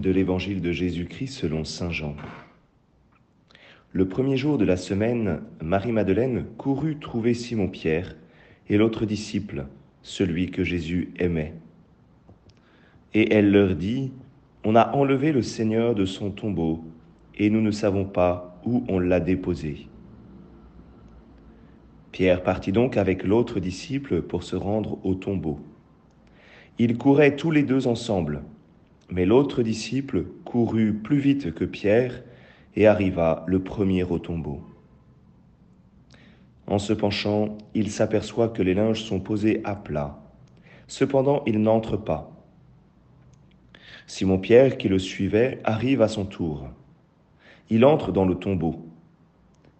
de l'Évangile de Jésus-Christ selon Saint Jean. Le premier jour de la semaine, Marie-Madeleine courut trouver Simon-Pierre et l'autre disciple, celui que Jésus aimait. Et elle leur dit, On a enlevé le Seigneur de son tombeau, et nous ne savons pas où on l'a déposé. Pierre partit donc avec l'autre disciple pour se rendre au tombeau. Ils couraient tous les deux ensemble, mais l'autre disciple courut plus vite que Pierre et arriva le premier au tombeau. En se penchant, il s'aperçoit que les linges sont posés à plat. Cependant, il n'entre pas. Simon-Pierre, qui le suivait, arrive à son tour. Il entre dans le tombeau.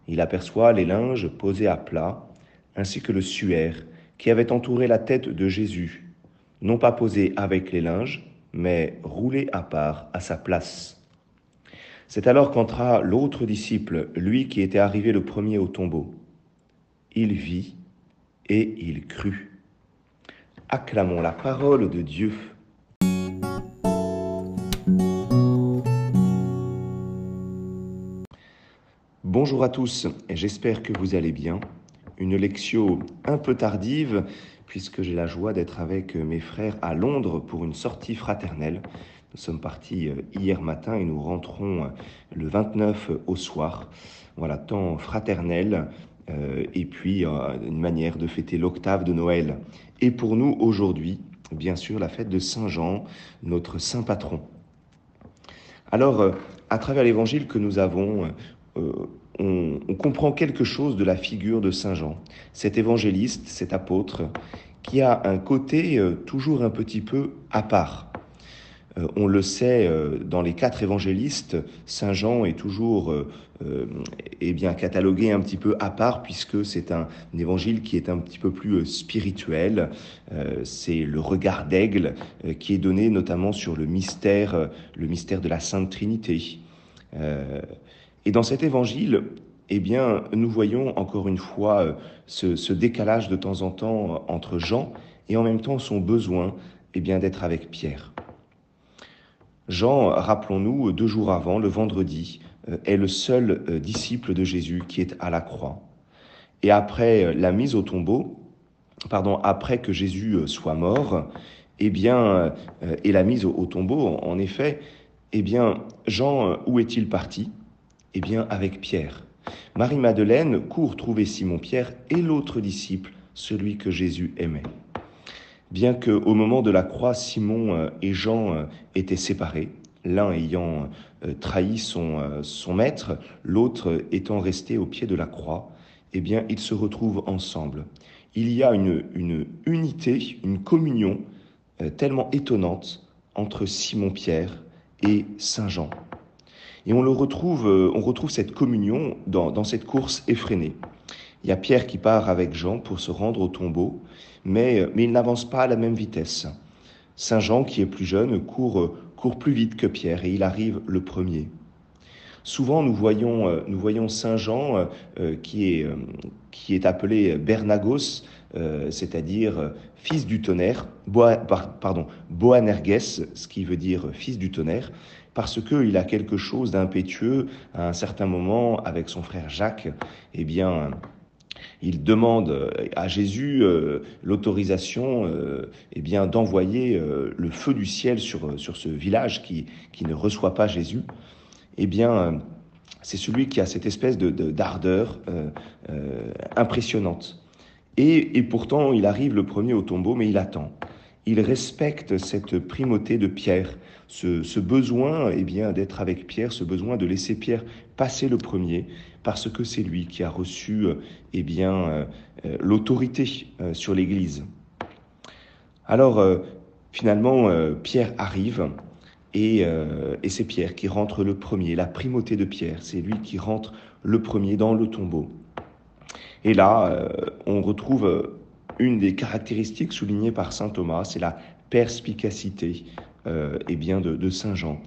Il aperçoit les linges posés à plat, ainsi que le suaire qui avait entouré la tête de Jésus, non pas posé avec les linges, mais roulé à part à sa place. C'est alors qu'entra l'autre disciple, lui qui était arrivé le premier au tombeau. Il vit et il crut. Acclamons la parole de Dieu. Bonjour à tous, j'espère que vous allez bien. Une lecture un peu tardive, puisque j'ai la joie d'être avec mes frères à Londres pour une sortie fraternelle. Nous sommes partis euh, hier matin et nous rentrons euh, le 29 au soir. Voilà, temps fraternel euh, et puis une manière de fêter l'octave de Noël. Et pour nous aujourd'hui, bien sûr, la fête de Saint Jean, notre saint patron. Alors, à travers l'évangile que nous avons, on, comprend quelque chose de la figure de Saint Jean, cet évangéliste, cet apôtre, qui a un côté euh, toujours un petit peu à part. Euh, on le sait euh, dans les quatre évangélistes, Saint Jean est toujours eh bien catalogué un petit peu à part puisque c'est un, évangile qui est un petit peu plus spirituel. c'est le regard d'aigle qui est donné notamment sur le mystère, le mystère de la Sainte Trinité. Et dans cet évangile, eh bien, nous voyons encore une fois euh, ce, décalage de temps en temps euh, entre Jean et en même temps son besoin eh bien, d'être avec Pierre. Jean, rappelons-nous, deux jours avant, le vendredi, euh, est le seul disciple de Jésus qui est à la croix. Et après la mise au tombeau, pardon, après que Jésus soit mort, eh bien, et la mise au tombeau, en effet, eh bien, Jean, où est-il parti? Eh bien, avec Pierre. Marie-Madeleine court trouver Simon-Pierre et l'autre disciple, celui que Jésus aimait. Bien que au moment de la croix, Simon euh, et Jean euh, étaient séparés, l'un ayant euh, trahi son, son maître, l'autre étant resté au pied de la croix, eh bien, ils se retrouvent ensemble. Il y a une, une unité, une communion tellement étonnante entre Simon-Pierre et Saint Jean. Et on le retrouve, euh, on retrouve cette communion dans, cette course effrénée. Il y a Pierre qui part avec Jean pour se rendre au tombeau, mais, mais il n'avance pas à la même vitesse. Saint Jean, qui est plus jeune, court, court plus vite que Pierre et il arrive le premier. Souvent, nous voyons, euh, nous voyons Saint Jean euh, qui, est, qui est appelé Bernagos, c'est-à-dire fils du tonnerre, pardon, Boanerges, ce qui veut dire fils du tonnerre, parce qu'il a quelque chose d'impétueux. À un certain moment, avec son frère Jacques, eh bien, il demande à Jésus euh, l'autorisation euh, eh bien d'envoyer euh, le feu du ciel sur, sur ce village qui, qui ne reçoit pas Jésus. Eh bien, c'est celui qui a cette espèce de, d'ardeur impressionnante. Et, et pourtant, il arrive le premier au tombeau, mais il attend il respecte cette primauté de Pierre, ce, besoin eh bien d'être avec Pierre, ce besoin de laisser Pierre passer le premier, parce que c'est lui qui a reçu eh bien euh, euh, l'autorité euh, sur l'Église. Alors finalement, Pierre arrive. Et, et c'est Pierre qui rentre le premier, la primauté de Pierre, c'est lui qui rentre le premier dans le tombeau. Et là, on retrouve une des caractéristiques soulignées par saint Thomas, c'est la perspicacité euh, eh bien de, saint Jean.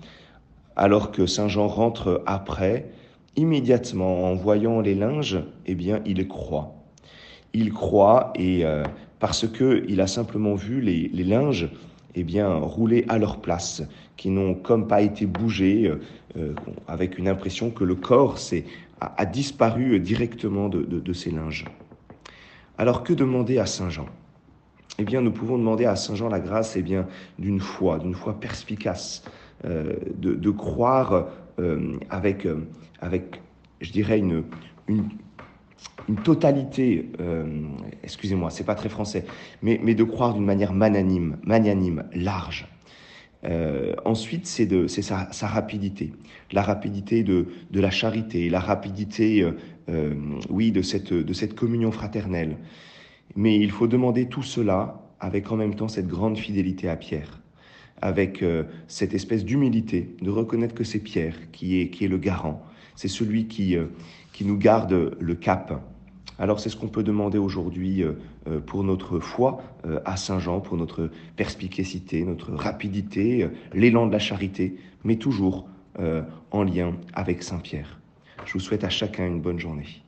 Alors que saint Jean rentre après, immédiatement en voyant les linges, eh bien il croit. Il croit et euh, parce que il a simplement vu les, linges, eh bien, roulé à leur place, qui n'ont comme pas été bougés, avec une impression que le corps a, disparu directement de ces linges. Alors que demander à Saint Jean? Eh bien, nous pouvons demander à Saint Jean la grâce eh d'une foi, d'une foi perspicace, euh, de, croire euh, avec, euh, avec, je dirais, une, une, totalité, excusez-moi, c'est pas très français, mais, mais de croire d'une manière magnanime, large. Ensuite, c'est sa, sa, rapidité, la rapidité de, de, la charité, la rapidité, oui, de cette, de cette communion fraternelle. Mais il faut demander tout cela avec en même temps cette grande fidélité à Pierre, avec euh, cette espèce d'humilité, de reconnaître que c'est Pierre qui est, qui est le garant, c'est celui euh, qui nous garde le cap. Alors c'est ce qu'on peut demander aujourd'hui euh, pour notre foi à Saint Jean, pour notre perspicacité, notre rapidité, l'élan de la charité, mais toujours en lien avec Saint Pierre. Je vous souhaite à chacun une bonne journée.